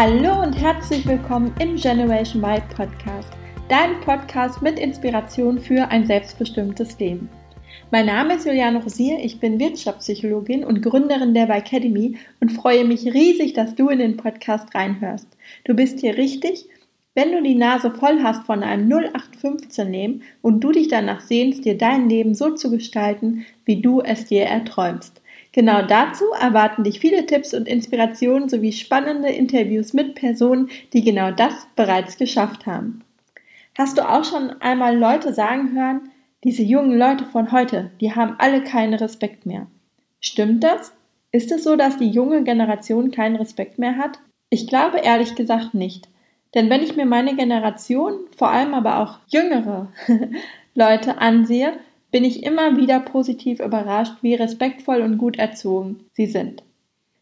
Hallo und herzlich willkommen im Generation Y Podcast, dein Podcast mit Inspiration für ein selbstbestimmtes Leben. Mein Name ist Juliane Rosier, ich bin Wirtschaftspsychologin und Gründerin der Academy und freue mich riesig, dass du in den Podcast reinhörst. Du bist hier richtig, wenn du die Nase voll hast von einem 0815 Leben und du dich danach sehnst, dir dein Leben so zu gestalten, wie du es dir erträumst. Genau dazu erwarten dich viele Tipps und Inspirationen sowie spannende Interviews mit Personen, die genau das bereits geschafft haben. Hast du auch schon einmal Leute sagen hören, diese jungen Leute von heute, die haben alle keinen Respekt mehr. Stimmt das? Ist es so, dass die junge Generation keinen Respekt mehr hat? Ich glaube ehrlich gesagt nicht. Denn wenn ich mir meine Generation, vor allem aber auch jüngere Leute ansehe, bin ich immer wieder positiv überrascht, wie respektvoll und gut erzogen sie sind.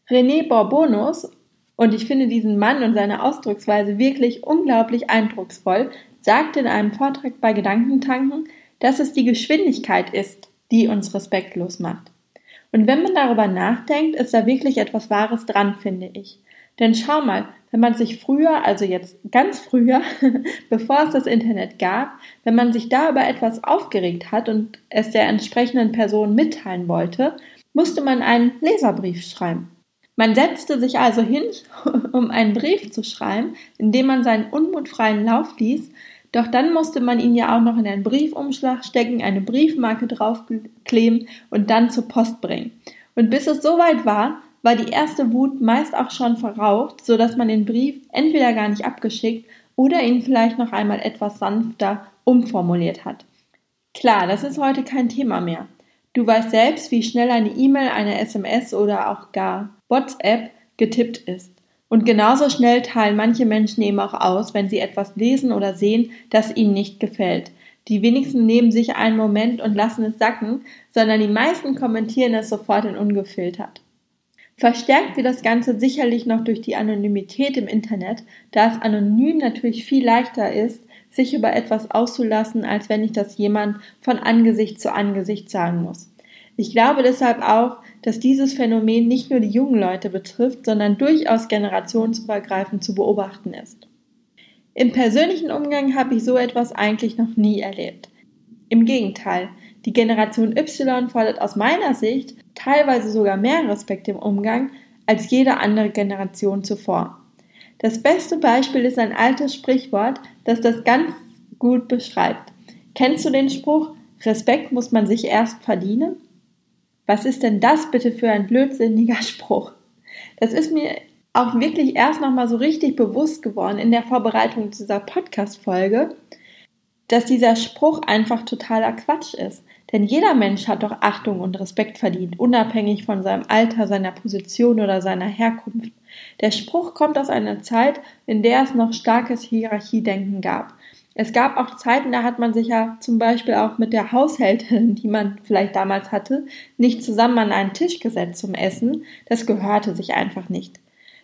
René Borbonus, und ich finde diesen Mann und seine Ausdrucksweise wirklich unglaublich eindrucksvoll, sagte in einem Vortrag bei Gedankentanken, dass es die Geschwindigkeit ist, die uns respektlos macht. Und wenn man darüber nachdenkt, ist da wirklich etwas Wahres dran, finde ich. Denn schau mal, wenn man sich früher, also jetzt ganz früher, bevor es das Internet gab, wenn man sich da über etwas aufgeregt hat und es der entsprechenden Person mitteilen wollte, musste man einen Leserbrief schreiben. Man setzte sich also hin, um einen Brief zu schreiben, in dem man seinen unmutfreien Lauf ließ, doch dann musste man ihn ja auch noch in einen Briefumschlag stecken, eine Briefmarke draufkleben und dann zur Post bringen. Und bis es soweit war, war die erste Wut meist auch schon verraucht, so dass man den Brief entweder gar nicht abgeschickt oder ihn vielleicht noch einmal etwas sanfter umformuliert hat. Klar, das ist heute kein Thema mehr. Du weißt selbst, wie schnell eine E-Mail, eine SMS oder auch gar WhatsApp getippt ist. Und genauso schnell teilen manche Menschen eben auch aus, wenn sie etwas lesen oder sehen, das ihnen nicht gefällt. Die wenigsten nehmen sich einen Moment und lassen es sacken, sondern die meisten kommentieren es sofort und ungefiltert. Verstärkt wird das Ganze sicherlich noch durch die Anonymität im Internet, da es anonym natürlich viel leichter ist, sich über etwas auszulassen, als wenn ich das jemand von Angesicht zu Angesicht sagen muss. Ich glaube deshalb auch, dass dieses Phänomen nicht nur die jungen Leute betrifft, sondern durchaus generationsübergreifend zu beobachten ist. Im persönlichen Umgang habe ich so etwas eigentlich noch nie erlebt. Im Gegenteil, die Generation Y fordert aus meiner Sicht teilweise sogar mehr Respekt im Umgang als jede andere Generation zuvor. Das beste Beispiel ist ein altes Sprichwort, das das ganz gut beschreibt. Kennst du den Spruch, Respekt muss man sich erst verdienen? Was ist denn das bitte für ein blödsinniger Spruch? Das ist mir auch wirklich erst nochmal so richtig bewusst geworden in der Vorbereitung dieser Podcast-Folge, dass dieser Spruch einfach totaler Quatsch ist. Denn jeder Mensch hat doch Achtung und Respekt verdient, unabhängig von seinem Alter, seiner Position oder seiner Herkunft. Der Spruch kommt aus einer Zeit, in der es noch starkes Hierarchiedenken gab. Es gab auch Zeiten, da hat man sich ja zum Beispiel auch mit der Haushälterin, die man vielleicht damals hatte, nicht zusammen an einen Tisch gesetzt zum Essen. Das gehörte sich einfach nicht.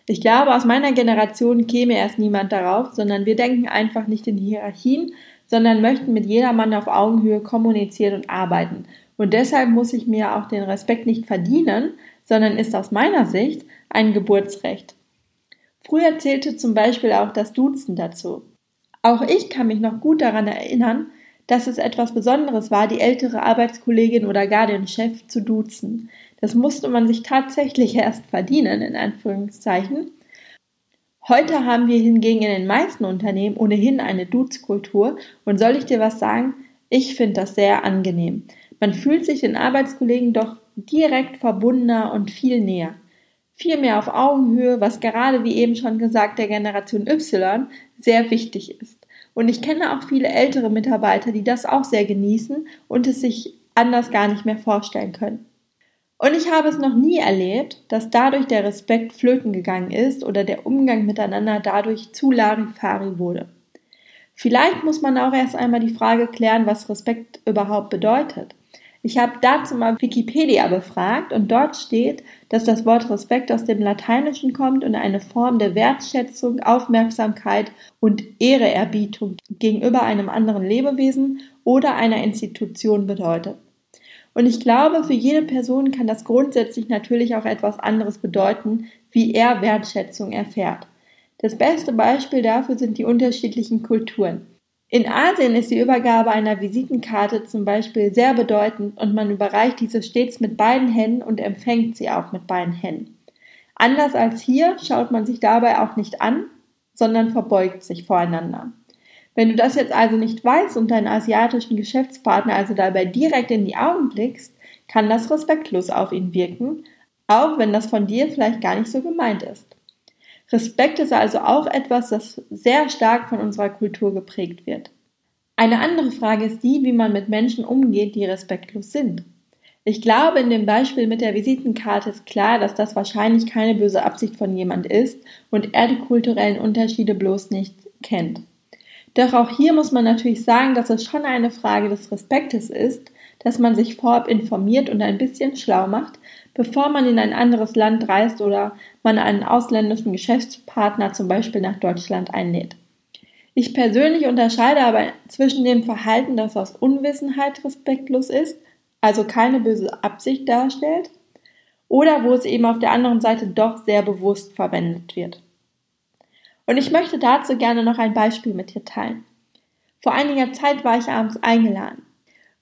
Ich glaube, aus meiner Generation käme erst niemand darauf, sondern wir denken einfach nicht in Hierarchien, sondern möchten mit jedermann auf Augenhöhe kommunizieren und arbeiten. Und deshalb muss ich mir auch den Respekt nicht verdienen, sondern ist aus meiner Sicht ein Geburtsrecht. Früher zählte zum Beispiel auch das Duzen dazu. Auch ich kann mich noch gut daran erinnern, dass es etwas Besonderes war, die ältere Arbeitskollegin oder gar den Chef zu duzen. Das musste man sich tatsächlich erst verdienen, in Anführungszeichen. Heute haben wir hingegen in den meisten Unternehmen ohnehin eine Dutzkultur und soll ich dir was sagen? Ich finde das sehr angenehm. Man fühlt sich den Arbeitskollegen doch direkt verbundener und viel näher. Viel mehr auf Augenhöhe, was gerade wie eben schon gesagt der Generation Y sehr wichtig ist. Und ich kenne auch viele ältere Mitarbeiter, die das auch sehr genießen und es sich anders gar nicht mehr vorstellen können. Und ich habe es noch nie erlebt, dass dadurch der Respekt flöten gegangen ist oder der Umgang miteinander dadurch zu Larifari wurde. Vielleicht muss man auch erst einmal die Frage klären, was Respekt überhaupt bedeutet. Ich habe dazu mal Wikipedia befragt und dort steht, dass das Wort Respekt aus dem Lateinischen kommt und eine Form der Wertschätzung, Aufmerksamkeit und Ehreerbietung gegenüber einem anderen Lebewesen oder einer Institution bedeutet. Und ich glaube, für jede Person kann das grundsätzlich natürlich auch etwas anderes bedeuten, wie er Wertschätzung erfährt. Das beste Beispiel dafür sind die unterschiedlichen Kulturen. In Asien ist die Übergabe einer Visitenkarte zum Beispiel sehr bedeutend und man überreicht diese stets mit beiden Händen und empfängt sie auch mit beiden Händen. Anders als hier schaut man sich dabei auch nicht an, sondern verbeugt sich voreinander. Wenn du das jetzt also nicht weißt und deinen asiatischen Geschäftspartner also dabei direkt in die Augen blickst, kann das respektlos auf ihn wirken, auch wenn das von dir vielleicht gar nicht so gemeint ist. Respekt ist also auch etwas, das sehr stark von unserer Kultur geprägt wird. Eine andere Frage ist die, wie man mit Menschen umgeht, die respektlos sind. Ich glaube, in dem Beispiel mit der Visitenkarte ist klar, dass das wahrscheinlich keine böse Absicht von jemand ist und er die kulturellen Unterschiede bloß nicht kennt. Doch auch hier muss man natürlich sagen, dass es schon eine Frage des Respektes ist, dass man sich vorab informiert und ein bisschen schlau macht, bevor man in ein anderes Land reist oder man einen ausländischen Geschäftspartner zum Beispiel nach Deutschland einlädt. Ich persönlich unterscheide aber zwischen dem Verhalten, das aus Unwissenheit respektlos ist, also keine böse Absicht darstellt, oder wo es eben auf der anderen Seite doch sehr bewusst verwendet wird. Und ich möchte dazu gerne noch ein Beispiel mit dir teilen. Vor einiger Zeit war ich abends eingeladen.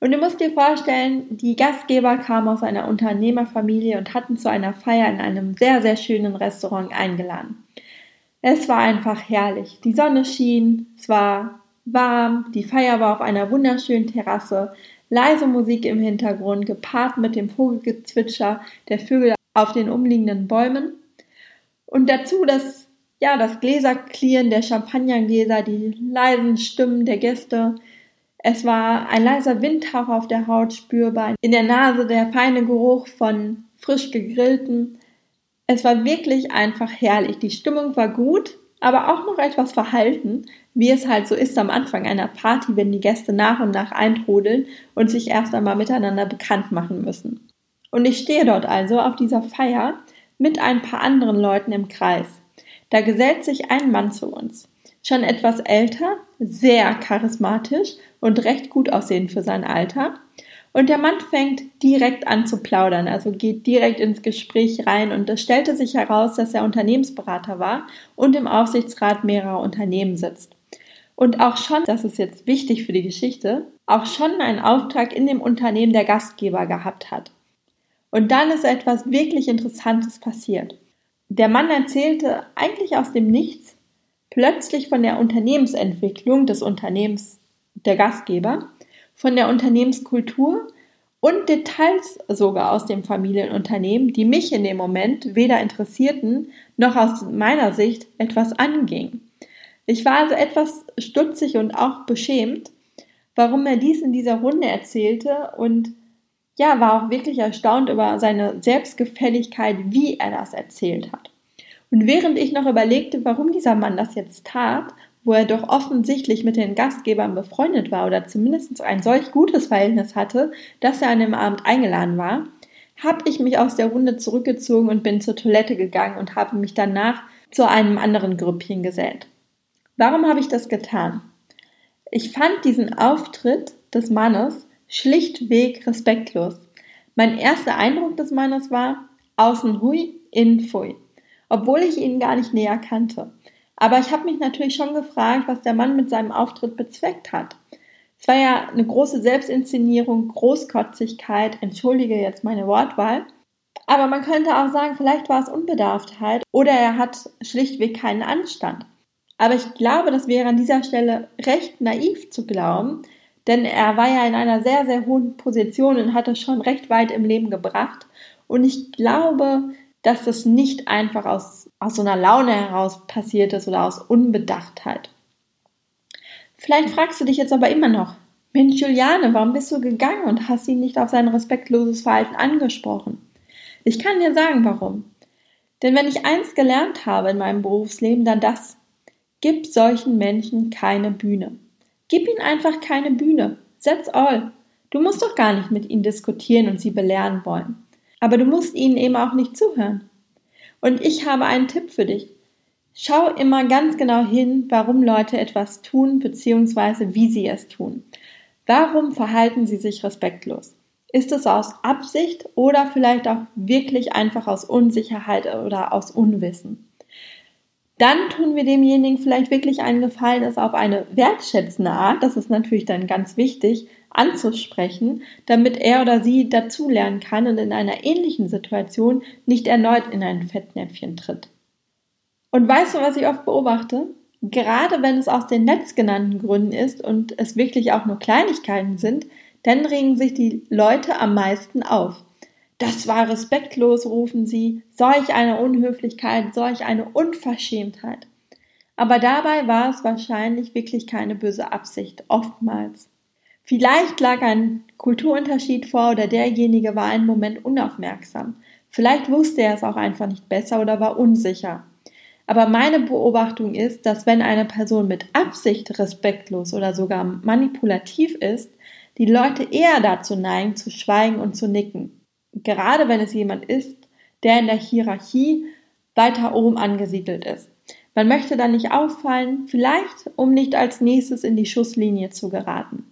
Und du musst dir vorstellen, die Gastgeber kamen aus einer Unternehmerfamilie und hatten zu einer Feier in einem sehr, sehr schönen Restaurant eingeladen. Es war einfach herrlich. Die Sonne schien, es war warm, die Feier war auf einer wunderschönen Terrasse, leise Musik im Hintergrund, gepaart mit dem Vogelgezwitscher der Vögel auf den umliegenden Bäumen. Und dazu das, ja, das Gläserklirren der Champagnergläser, die leisen Stimmen der Gäste, es war ein leiser Windhauch auf der Haut spürbar, in der Nase der feine Geruch von frisch gegrillten. Es war wirklich einfach herrlich. Die Stimmung war gut, aber auch noch etwas verhalten, wie es halt so ist am Anfang einer Party, wenn die Gäste nach und nach eintrudeln und sich erst einmal miteinander bekannt machen müssen. Und ich stehe dort also auf dieser Feier mit ein paar anderen Leuten im Kreis. Da gesellt sich ein Mann zu uns. Schon etwas älter, sehr charismatisch und recht gut aussehen für sein Alter. Und der Mann fängt direkt an zu plaudern, also geht direkt ins Gespräch rein und es stellte sich heraus, dass er Unternehmensberater war und im Aufsichtsrat mehrerer Unternehmen sitzt. Und auch schon, das ist jetzt wichtig für die Geschichte, auch schon einen Auftrag in dem Unternehmen der Gastgeber gehabt hat. Und dann ist etwas wirklich Interessantes passiert. Der Mann erzählte eigentlich aus dem Nichts plötzlich von der Unternehmensentwicklung des Unternehmens der Gastgeber, von der Unternehmenskultur und Details sogar aus dem Familienunternehmen, die mich in dem Moment weder interessierten noch aus meiner Sicht etwas angingen. Ich war also etwas stutzig und auch beschämt, warum er dies in dieser Runde erzählte und ja, war auch wirklich erstaunt über seine Selbstgefälligkeit, wie er das erzählt hat. Und während ich noch überlegte, warum dieser Mann das jetzt tat, wo er doch offensichtlich mit den Gastgebern befreundet war oder zumindest ein solch gutes Verhältnis hatte, dass er an dem Abend eingeladen war, habe ich mich aus der Runde zurückgezogen und bin zur Toilette gegangen und habe mich danach zu einem anderen Grüppchen gesellt. Warum habe ich das getan? Ich fand diesen Auftritt des Mannes schlichtweg respektlos. Mein erster Eindruck des Mannes war außen hui, innen pfui, obwohl ich ihn gar nicht näher kannte. Aber ich habe mich natürlich schon gefragt, was der Mann mit seinem Auftritt bezweckt hat. Es war ja eine große Selbstinszenierung, Großkotzigkeit, entschuldige jetzt meine Wortwahl. Aber man könnte auch sagen, vielleicht war es Unbedarftheit oder er hat schlichtweg keinen Anstand. Aber ich glaube, das wäre an dieser Stelle recht naiv zu glauben, denn er war ja in einer sehr, sehr hohen Position und hat es schon recht weit im Leben gebracht. Und ich glaube, dass das nicht einfach aus aus so einer Laune heraus passiert ist oder aus Unbedachtheit. Vielleicht fragst du dich jetzt aber immer noch, Mensch Juliane, warum bist du gegangen und hast ihn nicht auf sein respektloses Verhalten angesprochen? Ich kann dir sagen, warum. Denn wenn ich eins gelernt habe in meinem Berufsleben, dann das. Gib solchen Menschen keine Bühne. Gib ihnen einfach keine Bühne. That's all. Du musst doch gar nicht mit ihnen diskutieren und sie belehren wollen. Aber du musst ihnen eben auch nicht zuhören. Und ich habe einen Tipp für dich. Schau immer ganz genau hin, warum Leute etwas tun bzw. wie sie es tun. Warum verhalten sie sich respektlos? Ist es aus Absicht oder vielleicht auch wirklich einfach aus Unsicherheit oder aus Unwissen? Dann tun wir demjenigen vielleicht wirklich einen Gefallen, es auf eine wertschätzende Art, das ist natürlich dann ganz wichtig, anzusprechen, damit er oder sie dazulernen kann und in einer ähnlichen Situation nicht erneut in ein Fettnäpfchen tritt. Und weißt du, was ich oft beobachte? Gerade wenn es aus den letztgenannten Gründen ist und es wirklich auch nur Kleinigkeiten sind, dann regen sich die Leute am meisten auf. Das war respektlos, rufen sie, solch eine Unhöflichkeit, solch eine Unverschämtheit. Aber dabei war es wahrscheinlich wirklich keine böse Absicht, oftmals. Vielleicht lag ein Kulturunterschied vor oder derjenige war einen Moment unaufmerksam. Vielleicht wusste er es auch einfach nicht besser oder war unsicher. Aber meine Beobachtung ist, dass wenn eine Person mit Absicht respektlos oder sogar manipulativ ist, die Leute eher dazu neigen, zu schweigen und zu nicken. Gerade wenn es jemand ist, der in der Hierarchie weiter oben angesiedelt ist. Man möchte dann nicht auffallen, vielleicht um nicht als nächstes in die Schusslinie zu geraten.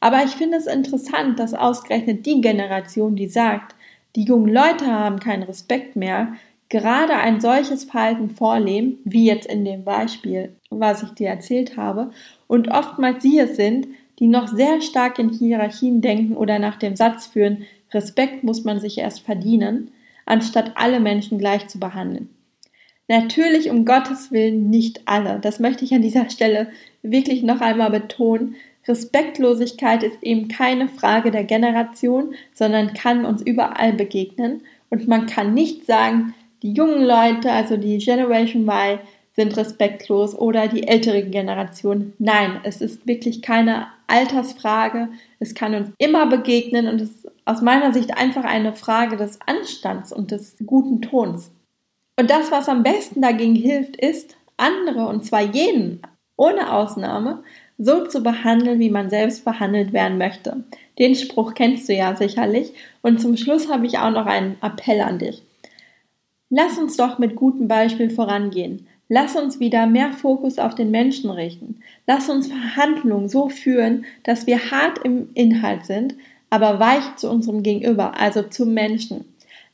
Aber ich finde es interessant, dass ausgerechnet die Generation, die sagt, die jungen Leute haben keinen Respekt mehr, gerade ein solches Verhalten vorleben, wie jetzt in dem Beispiel, was ich dir erzählt habe, und oftmals sie es sind, die noch sehr stark in Hierarchien denken oder nach dem Satz führen, Respekt muss man sich erst verdienen, anstatt alle Menschen gleich zu behandeln. Natürlich um Gottes Willen nicht alle. Das möchte ich an dieser Stelle wirklich noch einmal betonen. Respektlosigkeit ist eben keine Frage der Generation, sondern kann uns überall begegnen. Und man kann nicht sagen, die jungen Leute, also die Generation Y, sind respektlos oder die ältere Generation. Nein, es ist wirklich keine Altersfrage. Es kann uns immer begegnen und es ist aus meiner Sicht einfach eine Frage des Anstands und des guten Tons. Und das, was am besten dagegen hilft, ist, andere, und zwar jeden, ohne Ausnahme, so zu behandeln, wie man selbst behandelt werden möchte. Den Spruch kennst du ja sicherlich. Und zum Schluss habe ich auch noch einen Appell an dich. Lass uns doch mit gutem Beispiel vorangehen. Lass uns wieder mehr Fokus auf den Menschen richten. Lass uns Verhandlungen so führen, dass wir hart im Inhalt sind, aber weich zu unserem Gegenüber, also zum Menschen.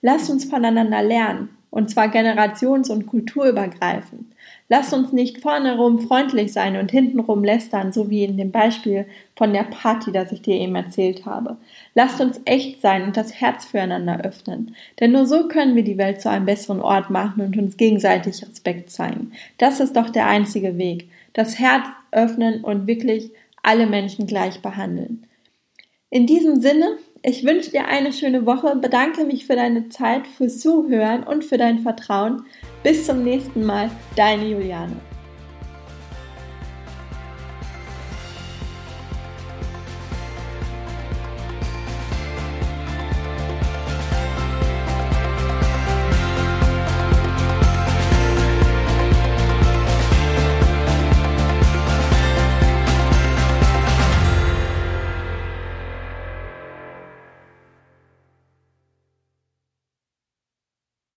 Lass uns voneinander lernen, und zwar generations- und kulturübergreifend. Lasst uns nicht vorne rum freundlich sein und hintenrum lästern, so wie in dem Beispiel von der Party, das ich dir eben erzählt habe. Lasst uns echt sein und das Herz füreinander öffnen. Denn nur so können wir die Welt zu einem besseren Ort machen und uns gegenseitig Respekt zeigen. Das ist doch der einzige Weg. Das Herz öffnen und wirklich alle Menschen gleich behandeln. In diesem Sinne, ich wünsche dir eine schöne Woche, bedanke mich für deine Zeit, fürs Zuhören und für dein Vertrauen. Bis zum nächsten Mal, deine Juliane.